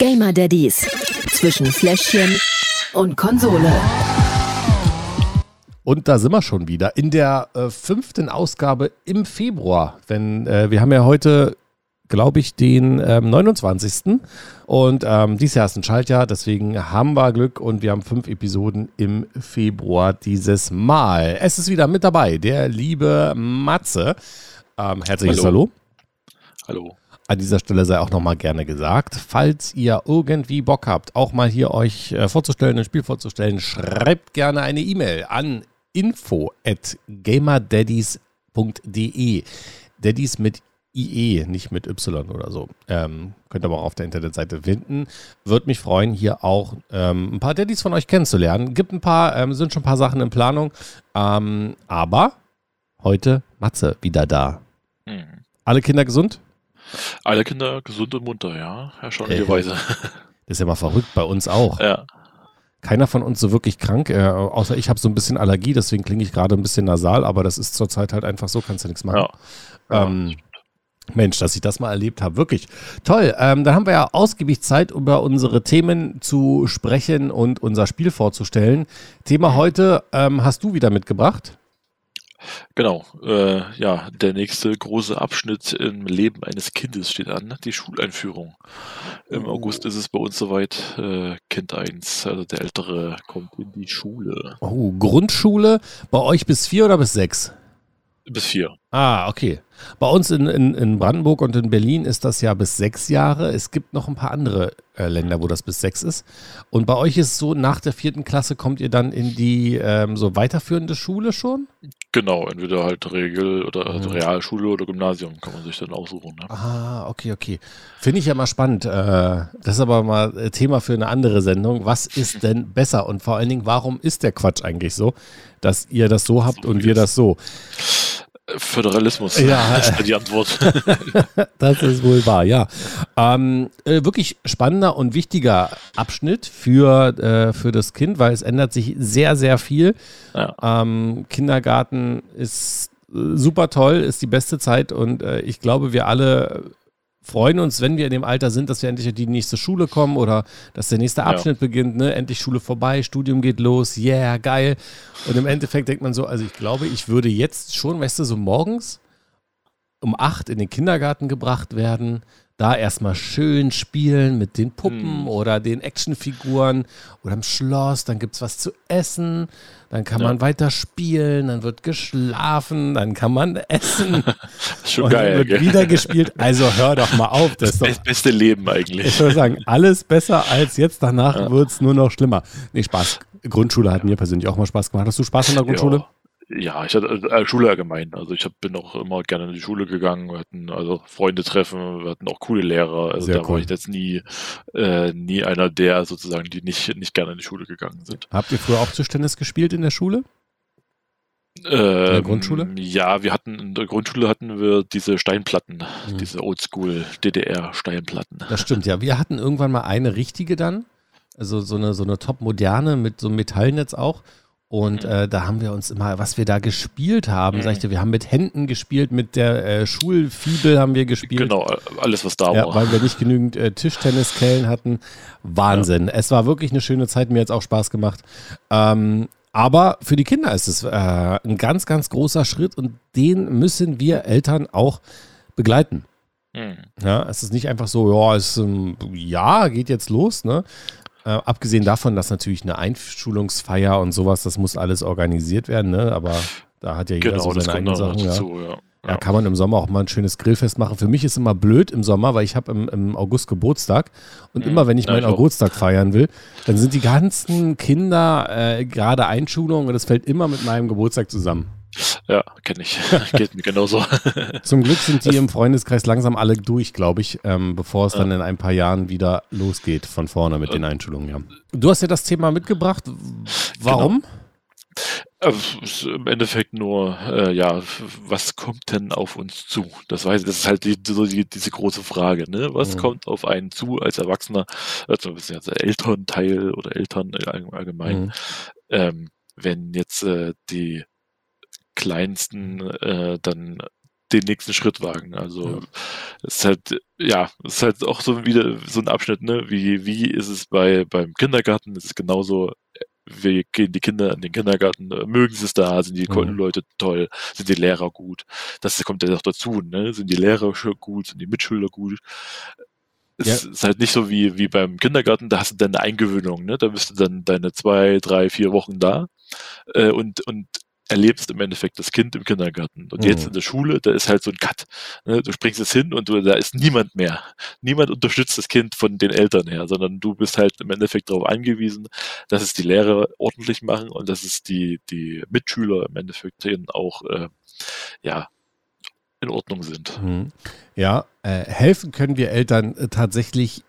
Gamer Daddies zwischen Fläschchen und Konsole. Und da sind wir schon wieder in der äh, fünften Ausgabe im Februar. Wenn äh, wir haben ja heute, glaube ich, den ähm, 29. Und ähm, dieses Jahr ist ein Schaltjahr, deswegen haben wir Glück und wir haben fünf Episoden im Februar dieses Mal. Es ist wieder mit dabei der liebe Matze. Ähm, herzliches Hallo. Hallo. Hallo. An dieser Stelle sei auch nochmal gerne gesagt, falls ihr irgendwie Bock habt, auch mal hier euch äh, vorzustellen, ein Spiel vorzustellen, schreibt gerne eine E-Mail an info at gamerdaddies.de. Daddies mit IE, nicht mit Y oder so. Ähm, könnt ihr aber auch auf der Internetseite finden. Würde mich freuen, hier auch ähm, ein paar Daddies von euch kennenzulernen. Gibt ein paar, ähm, sind schon ein paar Sachen in Planung. Ähm, aber heute Matze wieder da. Mhm. Alle Kinder gesund? Alle Kinder gesund und munter, ja, erstaunlicherweise. Äh, das ist ja mal verrückt, bei uns auch. Ja. Keiner von uns so wirklich krank, äh, außer ich habe so ein bisschen Allergie, deswegen klinge ich gerade ein bisschen nasal, aber das ist zurzeit halt einfach so, kannst du nichts machen. Ja. Ähm, Mensch, dass ich das mal erlebt habe. Wirklich toll. Ähm, da haben wir ja ausgiebig Zeit, über unsere Themen zu sprechen und unser Spiel vorzustellen. Thema heute ähm, hast du wieder mitgebracht. Genau, äh, ja, der nächste große Abschnitt im Leben eines Kindes steht an, die Schuleinführung. Im oh. August ist es bei uns soweit, äh, Kind 1, also der Ältere, kommt in die Schule. Oh, Grundschule, bei euch bis vier oder bis sechs? Bis vier. Ah, okay. Bei uns in, in, in Brandenburg und in Berlin ist das ja bis sechs Jahre. Es gibt noch ein paar andere äh, Länder, wo das bis sechs ist. Und bei euch ist so, nach der vierten Klasse kommt ihr dann in die ähm, so weiterführende Schule schon? Genau, entweder halt Regel- oder also Realschule oder Gymnasium kann man sich dann aussuchen. Ne? Ah, okay, okay. Finde ich ja mal spannend. Äh, das ist aber mal äh, Thema für eine andere Sendung. Was ist denn besser? Und vor allen Dingen, warum ist der Quatsch eigentlich so, dass ihr das so habt und wir das so? Föderalismus ja, ist die Antwort. das ist wohl wahr, ja. Ähm, äh, wirklich spannender und wichtiger Abschnitt für, äh, für das Kind, weil es ändert sich sehr, sehr viel. Ja. Ähm, Kindergarten ist äh, super toll, ist die beste Zeit und äh, ich glaube, wir alle freuen uns, wenn wir in dem Alter sind, dass wir endlich in die nächste Schule kommen oder dass der nächste Abschnitt ja. beginnt, ne? Endlich Schule vorbei, Studium geht los, yeah, geil. Und im Endeffekt denkt man so, also ich glaube, ich würde jetzt schon, weißt du, so morgens um acht in den Kindergarten gebracht werden, da erstmal schön spielen mit den Puppen hm. oder den Actionfiguren oder im Schloss, dann gibt es was zu essen, dann kann ja. man weiter spielen, dann wird geschlafen, dann kann man essen. Schon und geil. Dann wird gell? wieder gespielt. Also hör doch mal auf. Das, das ist beste Leben eigentlich. Ich würde sagen, alles besser als jetzt. Danach ja. wird es nur noch schlimmer. Nee, Spaß. Grundschule hat mir persönlich auch mal Spaß gemacht. Hast du Spaß in der Grundschule? Ja. Ja, ich hatte äh, Schule allgemein. Also ich hab, bin auch immer gerne in die Schule gegangen. Wir hatten also Freunde treffen, wir hatten auch coole Lehrer. Also Sehr da cool. war ich jetzt nie, äh, nie einer der sozusagen, die nicht, nicht gerne in die Schule gegangen sind. Habt ihr früher auch Tischtennis gespielt in der Schule? in der ähm, Grundschule? Ja, wir hatten in der Grundschule hatten wir diese Steinplatten, mhm. diese Oldschool DDR Steinplatten. Das stimmt, ja. Wir hatten irgendwann mal eine richtige dann, also so eine so eine top moderne mit so einem Metallnetz auch und mhm. äh, da haben wir uns immer, was wir da gespielt haben, mhm. sag ich dir, wir haben mit Händen gespielt, mit der äh, Schulfibel haben wir gespielt. Genau, alles was da ja, war. Weil wir nicht genügend äh, Tischtenniskellen hatten. Wahnsinn. Ja. Es war wirklich eine schöne Zeit, mir hat es auch Spaß gemacht. Ähm, aber für die Kinder ist es äh, ein ganz, ganz großer Schritt und den müssen wir Eltern auch begleiten. Mhm. Ja, es ist nicht einfach so, ja, es ähm, ja, geht jetzt los, ne? Äh, abgesehen davon, dass natürlich eine Einschulungsfeier und sowas, das muss alles organisiert werden, ne? aber da hat ja jeder genau, so seine eigenen Sachen. Dazu, ja. Ja, kann man im Sommer auch mal ein schönes Grillfest machen. Für mich ist immer blöd im Sommer, weil ich habe im, im, August Geburtstag und mhm. immer wenn ich ja, meinen Geburtstag feiern will, dann sind die ganzen Kinder äh, gerade Einschulungen und das fällt immer mit meinem Geburtstag zusammen. Ja, kenne ich. Geht mir genauso. Zum Glück sind die im Freundeskreis langsam alle durch, glaube ich, ähm, bevor es dann in ein paar Jahren wieder losgeht von vorne mit den Einschulungen. Ja. Du hast ja das Thema mitgebracht. Warum? Genau. Äh, Im Endeffekt nur, äh, ja, was kommt denn auf uns zu? Das weiß ich, das ist halt die, so die, diese große Frage, ne? Was mhm. kommt auf einen zu als Erwachsener, also als Elternteil oder Eltern allgemein, mhm. ähm, wenn jetzt äh, die Kleinsten äh, dann den nächsten Schritt wagen. Also es ist halt, ja, es ist halt auch so wieder so ein Abschnitt, ne? Wie, wie ist es bei beim Kindergarten? Es ist genauso, wie gehen die Kinder in den Kindergarten, mögen sie es da, sind die mhm. Leute toll, sind die Lehrer gut? Das kommt ja noch dazu, ne? Sind die Lehrer gut, sind die Mitschüler gut? Es ja. ist halt nicht so wie, wie beim Kindergarten, da hast du dann eine Eingewöhnung, ne? Da bist du dann deine zwei, drei, vier Wochen da äh, und, und erlebst im Endeffekt das Kind im Kindergarten. Und mhm. jetzt in der Schule, da ist halt so ein Cut. Ne? Du springst es hin und du, da ist niemand mehr. Niemand unterstützt das Kind von den Eltern her, sondern du bist halt im Endeffekt darauf angewiesen, dass es die Lehrer ordentlich machen und dass es die, die Mitschüler im Endeffekt denen auch äh, ja, in Ordnung sind. Mhm. Ja, äh, helfen können wir Eltern äh, tatsächlich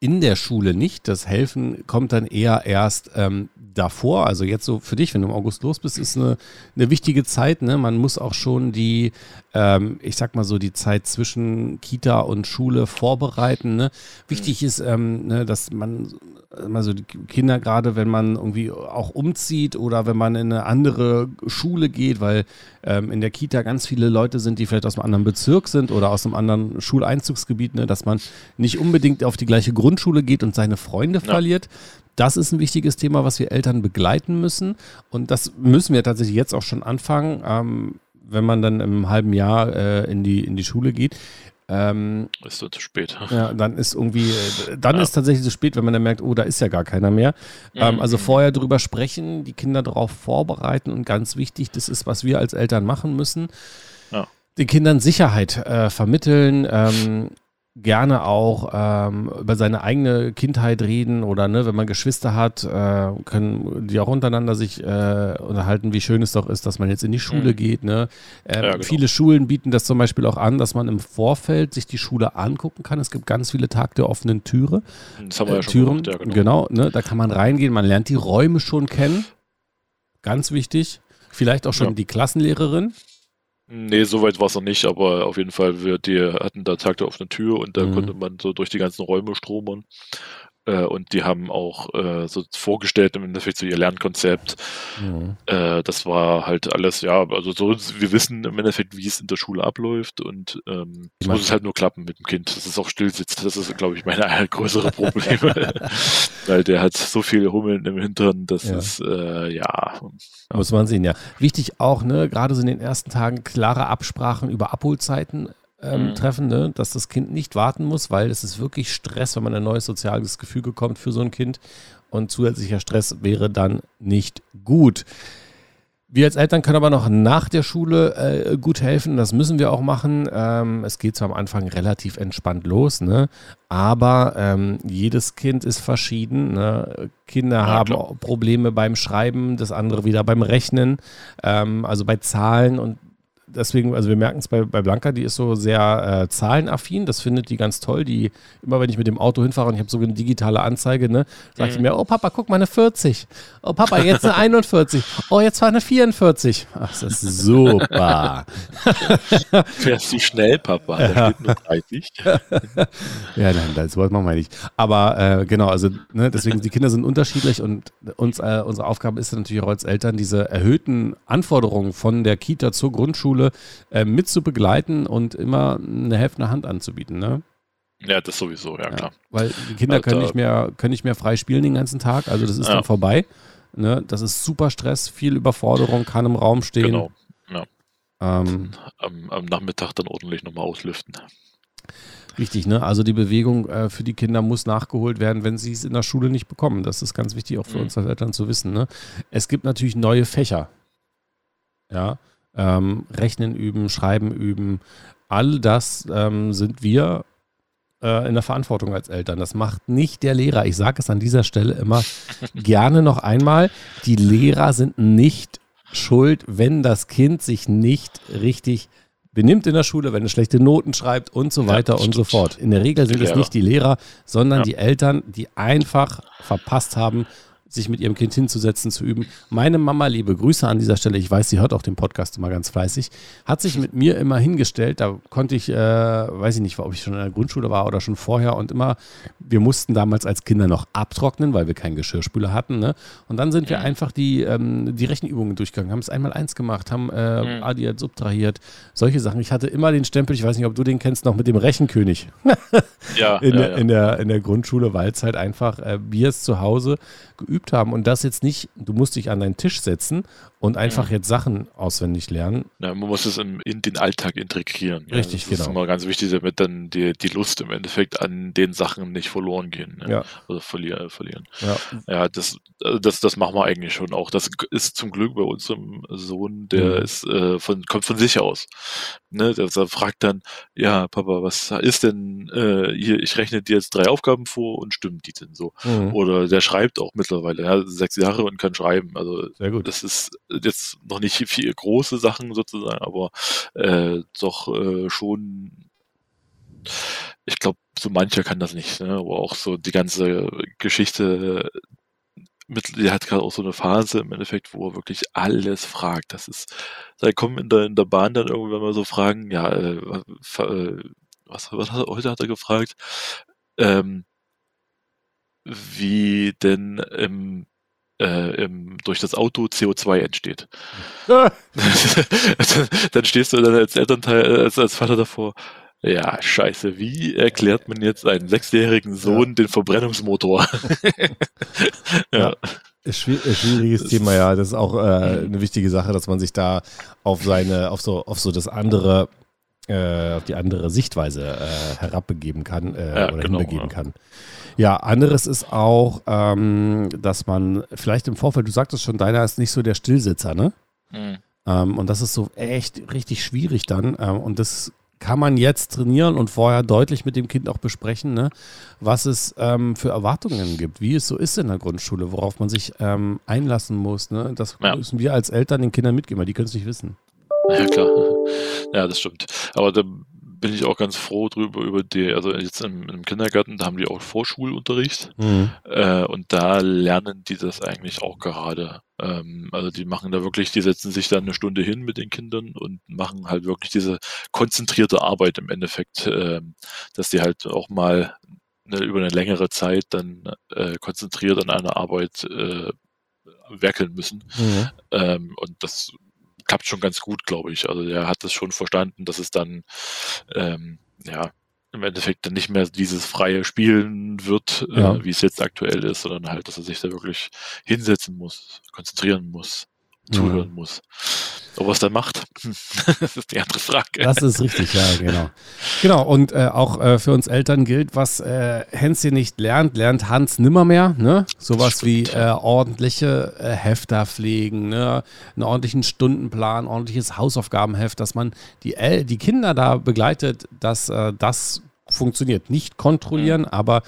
in der Schule nicht. Das Helfen kommt dann eher erst ähm, davor. Also jetzt so für dich, wenn du im August los bist, ist eine, eine wichtige Zeit. Ne? Man muss auch schon die, ähm, ich sag mal so, die Zeit zwischen Kita und Schule vorbereiten. Ne? Wichtig ist, ähm, ne, dass man also die Kinder gerade, wenn man irgendwie auch umzieht oder wenn man in eine andere Schule geht, weil ähm, in der Kita ganz viele Leute sind, die vielleicht aus einem anderen Bezirk sind oder aus einem anderen Schuleinzugsgebiet, ne, dass man nicht unbedingt auf die gleiche Grundschule geht und seine Freunde ja. verliert. Das ist ein wichtiges Thema, was wir Eltern begleiten müssen. Und das müssen wir tatsächlich jetzt auch schon anfangen, ähm, wenn man dann im halben Jahr äh, in, die, in die Schule geht. Ähm, ist so zu spät. Ja, dann ist irgendwie, äh, dann ja. ist tatsächlich zu spät, wenn man dann merkt, oh, da ist ja gar keiner mehr. Ähm, mhm. also vorher drüber sprechen, die Kinder darauf vorbereiten und ganz wichtig, das ist, was wir als Eltern machen müssen. Ja. Den Kindern Sicherheit äh, vermitteln, ähm, gerne auch ähm, über seine eigene Kindheit reden oder ne, wenn man Geschwister hat, äh, können die auch untereinander sich äh, unterhalten, wie schön es doch ist, dass man jetzt in die Schule mhm. geht. Ne? Ähm, ja, genau. Viele Schulen bieten das zum Beispiel auch an, dass man im Vorfeld sich die Schule angucken kann. Es gibt ganz viele Tag der offenen Türe. Das haben wir äh, ja schon Türen, gemacht, ja, genau. genau ne? Da kann man reingehen, man lernt die Räume schon kennen. Ganz wichtig. Vielleicht auch schon ja. die Klassenlehrerin. Nee, soweit war es noch nicht, aber auf jeden Fall, wir die hatten da Tag auf eine Tür und da mhm. konnte man so durch die ganzen Räume stromern. Äh, und die haben auch äh, so vorgestellt im Endeffekt so ihr Lernkonzept. Mhm. Äh, das war halt alles, ja, also so, wir wissen im Endeffekt, wie es in der Schule abläuft und ähm, es muss es halt nur klappen mit dem Kind, dass es auch still sitzt. Das ist, glaube ich, meine größere Probleme. Weil der hat so viel Hummeln im Hintern, das ja. ist, äh, ja. Muss man sehen, ja. Wichtig auch, ne, gerade so in den ersten Tagen klare Absprachen über Abholzeiten ähm, mhm. treffen, ne? dass das Kind nicht warten muss, weil es ist wirklich Stress, wenn man ein neues soziales Gefüge kommt für so ein Kind. Und zusätzlicher Stress wäre dann nicht gut. Wir als Eltern können aber noch nach der Schule äh, gut helfen. Das müssen wir auch machen. Ähm, es geht zwar am Anfang relativ entspannt los, ne? aber ähm, jedes Kind ist verschieden. Ne? Kinder ja, haben. Probleme beim Schreiben, das andere wieder beim Rechnen, ähm, also bei Zahlen und deswegen, also wir merken es bei, bei Blanca, die ist so sehr äh, zahlenaffin, das findet die ganz toll. Die, immer wenn ich mit dem Auto hinfahre und ich habe so eine digitale Anzeige, ne, sagt mhm. sie mir, oh Papa, guck mal eine 40. Oh Papa, jetzt eine 41. Oh, jetzt war eine 44. Ach, das ist super. Fährst du schnell, Papa? Da steht nur 30. ja, nein, das wollte man nicht. Aber äh, genau, also ne, deswegen, die Kinder sind unterschiedlich und uns, äh, unsere Aufgabe ist natürlich auch als Eltern, diese erhöhten Anforderungen von der Kita zur Grundschule Grundschule äh, mit zu begleiten und immer eine helfende Hand anzubieten, ne? Ja, das sowieso, ja, klar. weil die Kinder können, nicht mehr, können nicht mehr frei spielen den ganzen Tag, also das ist ja. dann vorbei. Ne? Das ist super Stress, viel Überforderung, kann im Raum stehen. Genau, ja. Ähm, am, am, Nachmittag dann ordentlich nochmal auslüften. Richtig, ne? Also die Bewegung äh, für die Kinder muss nachgeholt werden, wenn sie es in der Schule nicht bekommen. Das ist ganz wichtig auch für mhm. uns als Eltern zu wissen. Ne? Es gibt natürlich neue Fächer. Ja, ähm, Rechnen üben, Schreiben üben, all das ähm, sind wir äh, in der Verantwortung als Eltern. Das macht nicht der Lehrer. Ich sage es an dieser Stelle immer gerne noch einmal. Die Lehrer sind nicht schuld, wenn das Kind sich nicht richtig benimmt in der Schule, wenn es schlechte Noten schreibt und so weiter ja, und so fort. In der Regel sind es nicht die Lehrer, sondern ja. die Eltern, die einfach verpasst haben, sich mit ihrem Kind hinzusetzen, zu üben. Meine Mama, liebe Grüße an dieser Stelle, ich weiß, sie hört auch den Podcast immer ganz fleißig, hat sich mit mir immer hingestellt, da konnte ich, äh, weiß ich nicht, ob ich schon in der Grundschule war oder schon vorher und immer, wir mussten damals als Kinder noch abtrocknen, weil wir keinen Geschirrspüler hatten. Ne? Und dann sind wir einfach die, ähm, die Rechenübungen durchgegangen, haben es einmal eins gemacht, haben äh, mhm. addiert, subtrahiert, solche Sachen. Ich hatte immer den Stempel, ich weiß nicht, ob du den kennst, noch mit dem Rechenkönig. ja, in, ja, der, ja. in, der, in der Grundschule, weil es halt einfach, äh, wir es zu Hause geübt haben und das jetzt nicht, du musst dich an deinen Tisch setzen und einfach jetzt Sachen auswendig lernen. Ja, man muss es in, in den Alltag integrieren. Richtig, ja. das genau. Das ist immer ganz wichtig, damit dann die, die Lust im Endeffekt an den Sachen nicht verloren gehen. Ja. Oder verlieren. verlieren. Ja, ja das, also das, das machen wir eigentlich schon auch. Das ist zum Glück bei unserem Sohn, der mhm. ist äh, von, kommt von sich aus. Ne, der, der fragt dann, ja, Papa, was ist denn äh, hier, ich rechne dir jetzt drei Aufgaben vor und stimmt die denn so? Mhm. Oder der schreibt auch mittlerweile, ja, sechs Jahre und kann schreiben. Also Sehr gut. das ist jetzt noch nicht viel große Sachen sozusagen, aber äh, doch äh, schon, ich glaube, so mancher kann das nicht, ne? aber auch so die ganze Geschichte mit, der hat gerade auch so eine Phase im Endeffekt, wo er wirklich alles fragt. Das ist, da kommen in der, in der Bahn dann irgendwann mal so Fragen, ja, äh, äh, was, was hat er, heute hat er gefragt, ähm, wie denn im äh, im, durch das Auto CO2 entsteht. dann stehst du dann als Elternteil, als, als Vater davor. Ja, scheiße, wie erklärt man jetzt einem sechsjährigen Sohn ja. den Verbrennungsmotor? ja. ja. Schwieriges das Thema, ja. Das ist auch äh, eine wichtige Sache, dass man sich da auf seine, auf so, auf so das andere, äh, auf die andere Sichtweise äh, herabbegeben kann äh, ja, oder genau, hinbegeben kann. Ja, anderes ist auch, ähm, dass man vielleicht im Vorfeld, du sagtest schon, deiner ist nicht so der Stillsitzer, ne? Mhm. Ähm, und das ist so echt richtig schwierig dann. Ähm, und das kann man jetzt trainieren und vorher deutlich mit dem Kind auch besprechen, ne? was es ähm, für Erwartungen gibt, wie es so ist in der Grundschule, worauf man sich ähm, einlassen muss. Ne? Das ja. müssen wir als Eltern den Kindern mitgeben, weil die können es nicht wissen. Ja, klar. Ja, das stimmt. Aber da bin ich auch ganz froh drüber, über die, also jetzt im, im Kindergarten, da haben die auch Vorschulunterricht mhm. äh, und da lernen die das eigentlich auch gerade. Ähm, also die machen da wirklich, die setzen sich dann eine Stunde hin mit den Kindern und machen halt wirklich diese konzentrierte Arbeit im Endeffekt, äh, dass die halt auch mal eine, über eine längere Zeit dann äh, konzentriert an einer Arbeit äh, werkeln müssen. Mhm. Ähm, und das klappt schon ganz gut, glaube ich. Also der hat das schon verstanden, dass es dann ähm, ja im Endeffekt dann nicht mehr dieses freie Spielen wird, äh, ja. äh, wie es jetzt aktuell ist, sondern halt, dass er sich da wirklich hinsetzen muss, konzentrieren muss, zuhören mhm. muss. Ob er es dann macht, das ist die andere Frage. Das ist richtig, ja, genau. Genau, und äh, auch äh, für uns Eltern gilt, was äh, Hänschen nicht lernt, lernt Hans nimmermehr. Ne? Sowas wie äh, ordentliche äh, Hefter pflegen, ne? einen ordentlichen Stundenplan, ordentliches Hausaufgabenheft, dass man die, El die Kinder da begleitet, dass äh, das funktioniert. Nicht kontrollieren, mhm. aber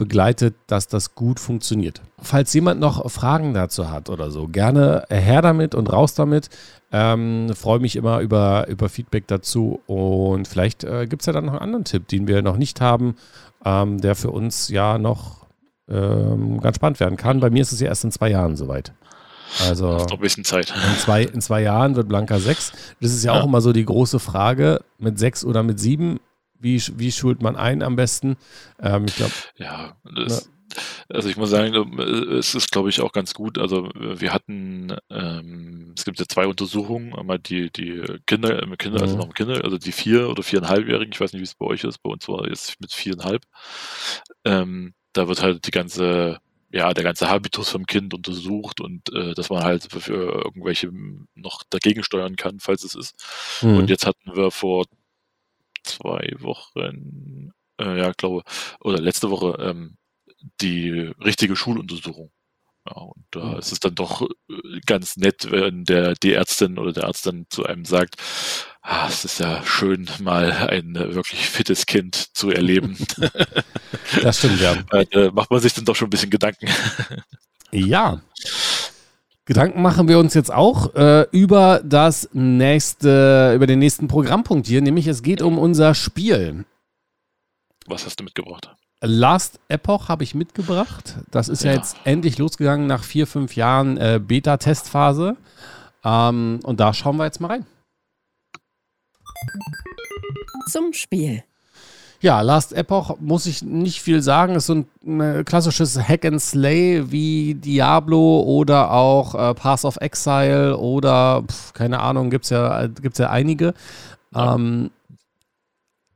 begleitet, dass das gut funktioniert. Falls jemand noch Fragen dazu hat oder so, gerne her damit und raus damit. Ähm, Freue mich immer über, über Feedback dazu und vielleicht äh, gibt es ja dann noch einen anderen Tipp, den wir noch nicht haben, ähm, der für uns ja noch ähm, ganz spannend werden kann. Bei mir ist es ja erst in zwei Jahren soweit. Also noch ein bisschen Zeit. In zwei, in zwei Jahren wird Blanca sechs. Das ist ja, ja, auch immer so die große Frage, mit sechs oder mit sieben wie, wie schult man ein am besten? Ähm, ich glaube. Ja, das, ne? Also ich muss sagen, es ist, glaube ich, auch ganz gut. Also wir hatten, ähm, es gibt ja zwei Untersuchungen, einmal die, die Kinder, äh, Kinder, also mhm. noch Kinder, also die vier oder viereinhalbjährigen, ich weiß nicht, wie es bei euch ist, bei uns war jetzt mit viereinhalb. Ähm, da wird halt die ganze, ja, der ganze Habitus vom Kind untersucht und äh, dass man halt für irgendwelche noch dagegen steuern kann, falls es ist. Mhm. Und jetzt hatten wir vor zwei Wochen, äh, ja, glaube, oder letzte Woche, ähm, die richtige Schuluntersuchung. Ja, und da mhm. ist es dann doch äh, ganz nett, wenn der, die Ärztin oder der Arzt dann zu einem sagt, ah, es ist ja schön, mal ein äh, wirklich fittes Kind zu erleben. Das stimmt, ja. Da macht man sich dann doch schon ein bisschen Gedanken. Ja. Gedanken machen wir uns jetzt auch äh, über das nächste, über den nächsten Programmpunkt hier, nämlich es geht um unser Spiel. Was hast du mitgebracht? Last Epoch habe ich mitgebracht. Das ist ja, ja, jetzt endlich losgegangen nach vier, fünf Jahren äh, Beta-Testphase. Ähm, und da schauen wir jetzt mal rein. Zum Spiel. Ja, Last Epoch muss ich nicht viel sagen. Ist so ein, ein äh, klassisches Hack and Slay wie Diablo oder auch äh, Path of Exile oder pf, keine Ahnung, gibt es ja, gibt's ja einige. Ähm,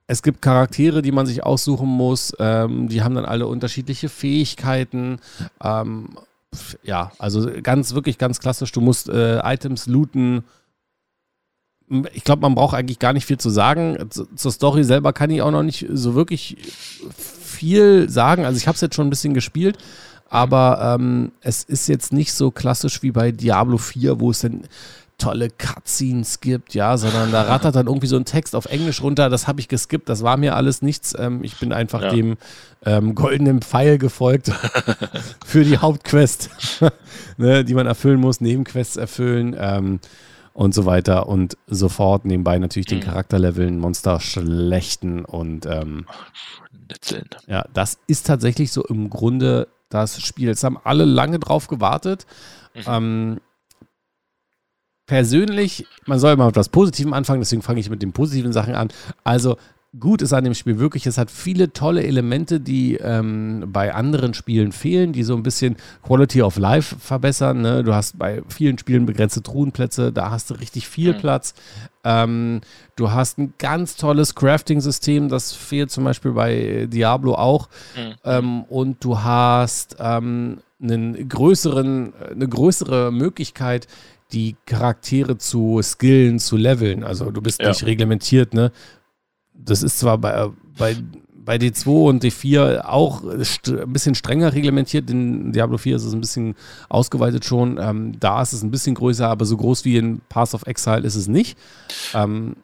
es gibt Charaktere, die man sich aussuchen muss. Ähm, die haben dann alle unterschiedliche Fähigkeiten. Ähm, ja, also ganz, wirklich ganz klassisch. Du musst äh, Items looten ich glaube, man braucht eigentlich gar nicht viel zu sagen. Zur Story selber kann ich auch noch nicht so wirklich viel sagen. Also ich habe es jetzt schon ein bisschen gespielt, aber ähm, es ist jetzt nicht so klassisch wie bei Diablo 4, wo es dann tolle Cutscenes gibt, ja, sondern da rattert dann irgendwie so ein Text auf Englisch runter. Das habe ich geskippt, das war mir alles nichts. Ähm, ich bin einfach ja. dem ähm, goldenen Pfeil gefolgt für die Hauptquest, ne, die man erfüllen muss, Nebenquests erfüllen. Ähm, und so weiter und sofort nebenbei natürlich den mhm. Charakterleveln, Monster schlechten und ähm, ja, das ist tatsächlich so im Grunde das Spiel. Jetzt haben alle lange drauf gewartet. Mhm. Ähm, persönlich, man soll immer mit was Positivem anfangen, deswegen fange ich mit den positiven Sachen an. Also gut ist an dem Spiel wirklich, es hat viele tolle Elemente, die ähm, bei anderen Spielen fehlen, die so ein bisschen Quality of Life verbessern. Ne? Du hast bei vielen Spielen begrenzte Truhenplätze, da hast du richtig viel mhm. Platz. Ähm, du hast ein ganz tolles Crafting-System, das fehlt zum Beispiel bei Diablo auch. Mhm. Ähm, und du hast ähm, einen größeren, eine größere Möglichkeit, die Charaktere zu skillen, zu leveln. Also du bist ja. nicht reglementiert, ne? Das ist zwar bei, bei, bei D2 und D4 auch ein bisschen strenger reglementiert. In Diablo 4 ist es ein bisschen ausgeweitet schon. Ähm, da ist es ein bisschen größer, aber so groß wie in Path of Exile ist es nicht. Ähm,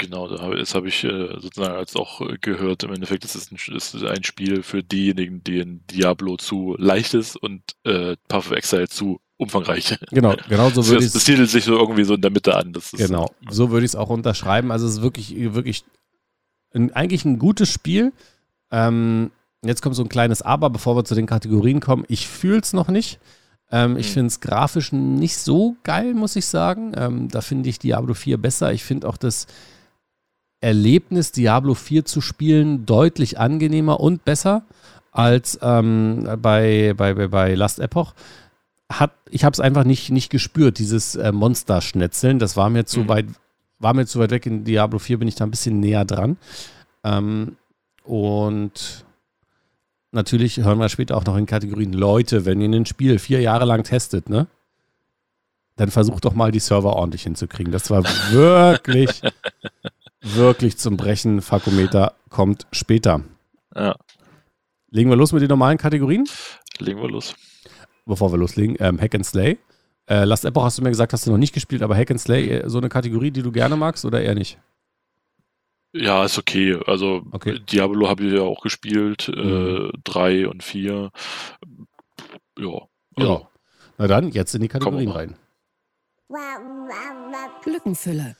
Genau, das habe ich äh, sozusagen als auch äh, gehört. Im Endeffekt ist es ein, ist ein Spiel für diejenigen, denen Diablo zu leicht ist und äh, Path of Exile zu umfangreich. Genau, genau so würde ich es. Das siedelt sich so irgendwie so in der Mitte an. genau, so würde ich es auch unterschreiben. Also es ist wirklich, wirklich ein, eigentlich ein gutes Spiel. Ähm, jetzt kommt so ein kleines Aber, bevor wir zu den Kategorien kommen. Ich fühle es noch nicht. Ähm, mhm. Ich finde es grafisch nicht so geil, muss ich sagen. Ähm, da finde ich Diablo 4 besser. Ich finde auch das Erlebnis, Diablo 4 zu spielen, deutlich angenehmer und besser als ähm, bei, bei, bei, Last Epoch. Hat, ich habe es einfach nicht, nicht gespürt, dieses äh, Monster-Schnetzeln. Das war mir zu mhm. weit war mir zu weit weg. In Diablo 4 bin ich da ein bisschen näher dran. Ähm, und natürlich hören wir später auch noch in Kategorien Leute, wenn ihr ein Spiel vier Jahre lang testet, ne? Dann versucht doch mal die Server ordentlich hinzukriegen. Das war wirklich, wirklich zum Brechen. Fakometer kommt später. Ja. Legen wir los mit den normalen Kategorien? Legen wir los. Bevor wir loslegen, ähm, Hack and Slay. Äh, Last Epoch hast du mir gesagt, hast du noch nicht gespielt, aber Hack and Slay, äh, so eine Kategorie, die du gerne magst oder eher nicht? Ja, ist okay. Also okay. Diablo habe ich ja auch gespielt, äh, mhm. äh, drei und vier. Ja. Also, ja. Na dann, jetzt in die Kategorien rein. Glückenfülle.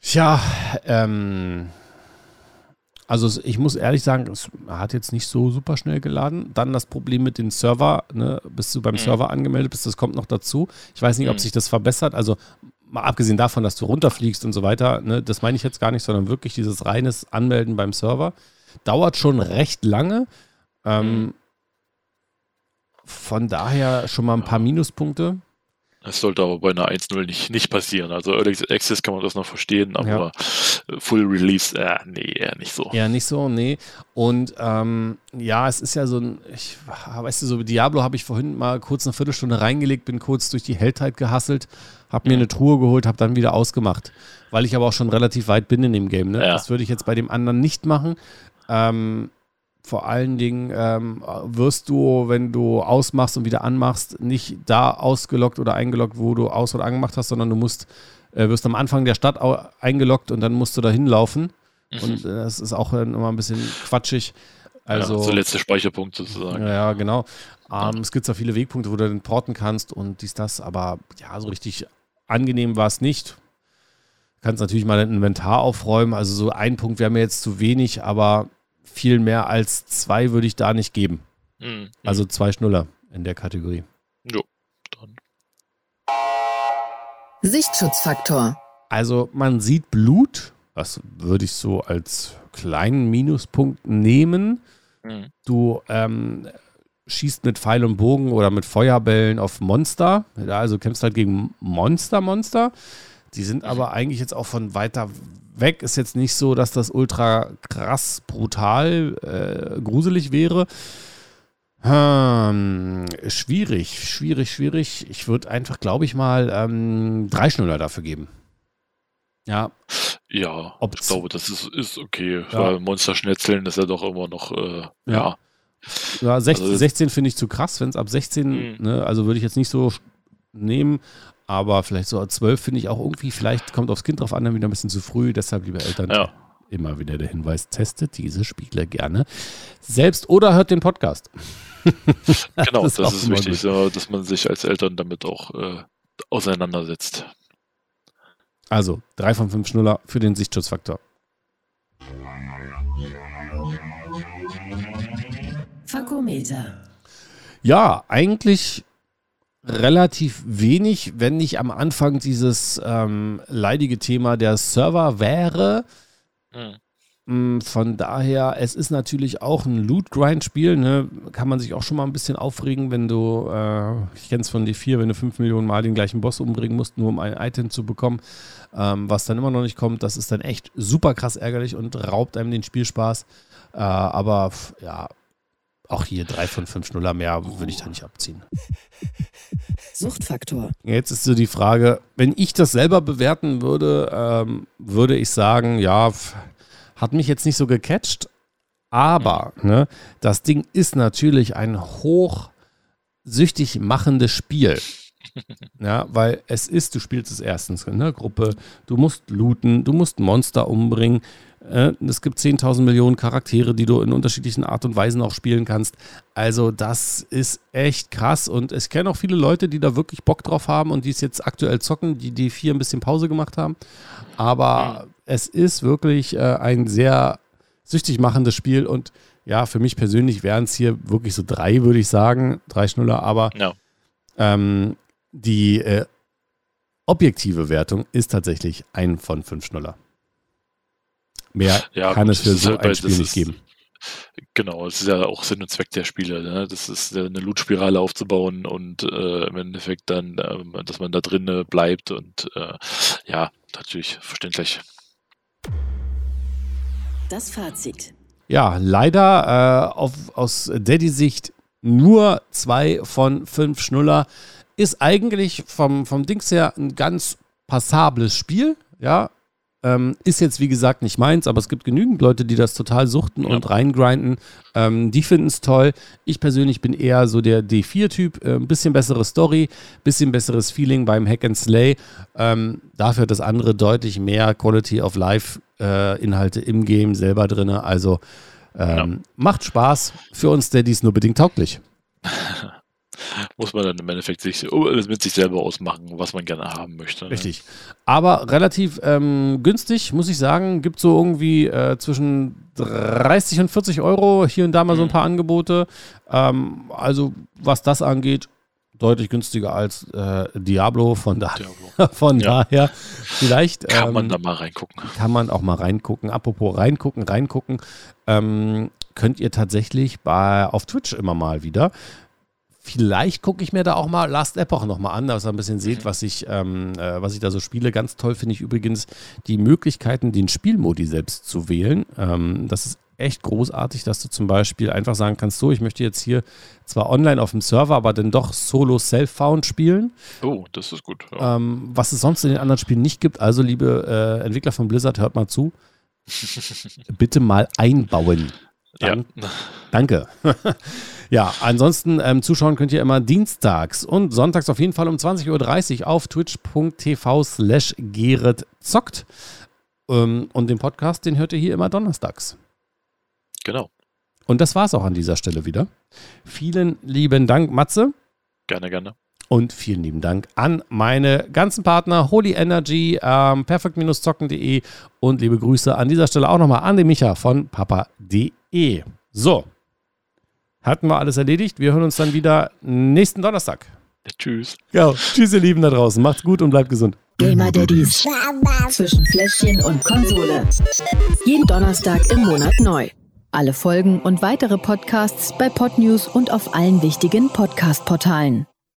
Tja, ähm, also ich muss ehrlich sagen, es hat jetzt nicht so super schnell geladen. Dann das Problem mit dem Server, ne, bist du beim mhm. Server angemeldet bist, das kommt noch dazu. Ich weiß nicht, ob mhm. sich das verbessert. Also mal abgesehen davon, dass du runterfliegst und so weiter, ne, das meine ich jetzt gar nicht, sondern wirklich dieses reines Anmelden beim Server. Dauert schon recht lange. Ähm, mhm. von daher schon mal ein paar Minuspunkte. Das sollte aber bei einer 1.0 nicht, nicht passieren. Also Early Access kann man das noch verstehen, aber ja. Full Release, äh, nee, eher nicht so. Ja, nicht so, nee. Und ähm, ja, es ist ja so ein, ich, weißt du, so Diablo habe ich vorhin mal kurz eine Viertelstunde reingelegt, bin kurz durch die Helltide gehasselt, habe mir mhm. eine Truhe geholt, habe dann wieder ausgemacht. Weil ich aber auch schon relativ weit bin in dem Game. Ne? Ja. Das würde ich jetzt bei dem anderen nicht machen. Ähm, vor allen Dingen ähm, wirst du, wenn du ausmachst und wieder anmachst, nicht da ausgelockt oder eingeloggt, wo du aus- oder angemacht hast, sondern du musst, äh, wirst am Anfang der Stadt eingeloggt und dann musst du da hinlaufen. Mhm. Und äh, das ist auch immer ein bisschen quatschig. Also, ja, so letzter Speicherpunkt sozusagen. Ja, genau. Ähm. Es gibt zwar viele Wegpunkte, wo du den porten kannst und dies, das, aber ja, so richtig angenehm war es nicht. Du kannst natürlich mal ein Inventar aufräumen. Also so ein Punkt wäre mir jetzt zu wenig, aber viel mehr als zwei würde ich da nicht geben. Mhm. Also zwei Schnuller in der Kategorie. Jo, dann. Sichtschutzfaktor. Also man sieht Blut, das würde ich so als kleinen Minuspunkt nehmen. Mhm. Du ähm, schießt mit Pfeil und Bogen oder mit Feuerbällen auf Monster. Also kämpfst halt gegen Monster-Monster. Die sind aber eigentlich jetzt auch von weiter weg. Ist jetzt nicht so, dass das ultra krass brutal äh, gruselig wäre. Hm, schwierig, schwierig, schwierig. Ich würde einfach, glaube ich mal, ähm, drei Schnuller dafür geben. Ja. Ja, Ob's, ich glaube, das ist, ist okay. Ja. Weil Monsterschnetzeln ist ja doch immer noch, äh, ja. Ja, 16, also, 16 finde ich zu krass, wenn es ab 16, mhm. ne, also würde ich jetzt nicht so nehmen, aber vielleicht so 12 finde ich auch irgendwie, vielleicht kommt aufs Kind drauf an, dann wieder ein bisschen zu früh, deshalb, liebe Eltern, ja. immer wieder der Hinweis, testet diese Spiele gerne selbst oder hört den Podcast. genau, das, das ist wichtig, so, dass man sich als Eltern damit auch äh, auseinandersetzt. Also, 3 von 5 Schnuller für den Sichtschutzfaktor. Fakometer. Ja, eigentlich relativ wenig, wenn nicht am Anfang dieses ähm, leidige Thema der Server wäre. Mhm. Von daher, es ist natürlich auch ein Loot-Grind-Spiel. Ne? Kann man sich auch schon mal ein bisschen aufregen, wenn du, äh, ich kenne es von D4, wenn du 5 Millionen Mal den gleichen Boss umbringen musst, nur um ein Item zu bekommen, ähm, was dann immer noch nicht kommt. Das ist dann echt super krass ärgerlich und raubt einem den Spielspaß. Äh, aber ja, auch hier drei von fünf Schnuller mehr würde ich da nicht abziehen. Suchtfaktor. Jetzt ist so die Frage, wenn ich das selber bewerten würde, ähm, würde ich sagen, ja, hat mich jetzt nicht so gecatcht, aber ne, das Ding ist natürlich ein hochsüchtig machendes Spiel. Ja, weil es ist, du spielst es erstens in der Gruppe, du musst looten, du musst Monster umbringen, es gibt 10.000 Millionen Charaktere, die du in unterschiedlichen Art und Weisen auch spielen kannst. Also das ist echt krass und ich kenne auch viele Leute, die da wirklich Bock drauf haben und die es jetzt aktuell zocken, die D4 ein bisschen Pause gemacht haben. Aber mhm. es ist wirklich äh, ein sehr süchtig machendes Spiel und ja, für mich persönlich wären es hier wirklich so drei, würde ich sagen, drei Schnuller, aber no. ähm, die äh, objektive Wertung ist tatsächlich ein von fünf Schnuller. Mehr ja, kann gut, es für so halt, ein Spiel nicht geben. Genau, es ist ja auch Sinn und Zweck der Spiele. Ne? Das ist eine Loot-Spirale aufzubauen und äh, im Endeffekt dann, äh, dass man da drin bleibt und äh, ja, natürlich verständlich. Das Fazit. Ja, leider äh, auf, aus Daddy-Sicht nur zwei von fünf Schnuller. Ist eigentlich vom, vom Dings her ein ganz passables Spiel. Ja, ähm, ist jetzt wie gesagt nicht meins, aber es gibt genügend Leute, die das total suchten ja. und reingrinden. Ähm, die finden es toll. Ich persönlich bin eher so der D4-Typ. Äh, ein bisschen bessere Story, bisschen besseres Feeling beim Hack and Slay. Ähm, dafür hat das andere deutlich mehr Quality of Life-Inhalte äh, im Game selber drin. Also ja. Ähm, macht Spaß. Für uns Daddies nur bedingt tauglich. muss man dann im Endeffekt sich, mit sich selber ausmachen, was man gerne haben möchte. Ne? Richtig. Aber relativ ähm, günstig, muss ich sagen. Gibt so irgendwie äh, zwischen 30 und 40 Euro hier und da mal so ein mhm. paar Angebote. Ähm, also, was das angeht, deutlich günstiger als äh, Diablo. Von, da Diablo. von ja. daher, vielleicht. Kann ähm, man da mal reingucken. Kann man auch mal reingucken. Apropos reingucken, reingucken. Ähm, könnt ihr tatsächlich bei, auf Twitch immer mal wieder Vielleicht gucke ich mir da auch mal Last Epoch nochmal an, dass ihr ein bisschen seht, was ich, ähm, äh, was ich da so spiele. Ganz toll finde ich übrigens die Möglichkeiten, den Spielmodi selbst zu wählen. Ähm, das ist echt großartig, dass du zum Beispiel einfach sagen kannst, so, ich möchte jetzt hier zwar online auf dem Server, aber dann doch solo self-found spielen. Oh, das ist gut. Ja. Ähm, was es sonst in den anderen Spielen nicht gibt. Also, liebe äh, Entwickler von Blizzard, hört mal zu. Bitte mal einbauen. Dann, ja. Danke. ja, ansonsten ähm, zuschauen könnt ihr immer dienstags und sonntags auf jeden Fall um 20.30 Uhr auf twitch.tv slash zockt. Ähm, und den Podcast, den hört ihr hier immer donnerstags. Genau. Und das war es auch an dieser Stelle wieder. Vielen lieben Dank, Matze. Gerne, gerne. Und vielen lieben Dank an meine ganzen Partner Holy Energy, ähm, perfekt-zocken.de und liebe Grüße an dieser Stelle auch nochmal an den Micha von papa.de. So, hatten wir alles erledigt. Wir hören uns dann wieder nächsten Donnerstag. Tschüss. Ja, tschüss, ihr Lieben da draußen. Macht's gut und bleibt gesund. Gamer Daddies zwischen Fläschchen und Konsole. Jeden Donnerstag im Monat neu. Alle Folgen und weitere Podcasts bei Podnews und auf allen wichtigen Podcast-Portalen.